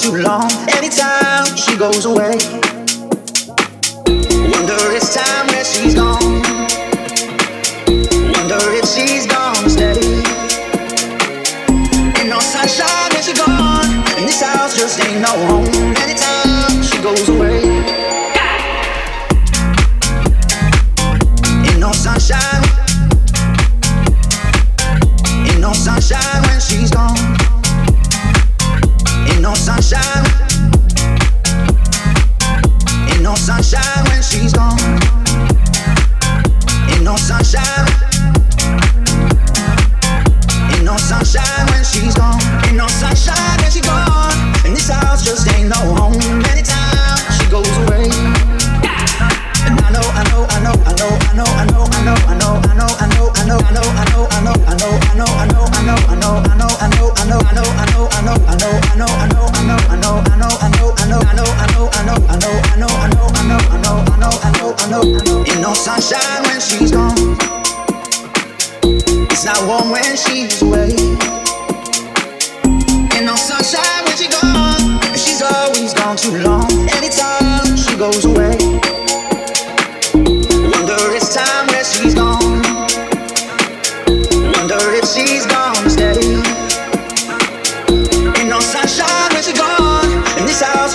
too long. Anytime she goes away.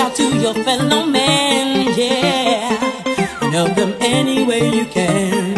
out to your fellow man, yeah. And help them any way you can.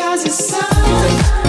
cause it's so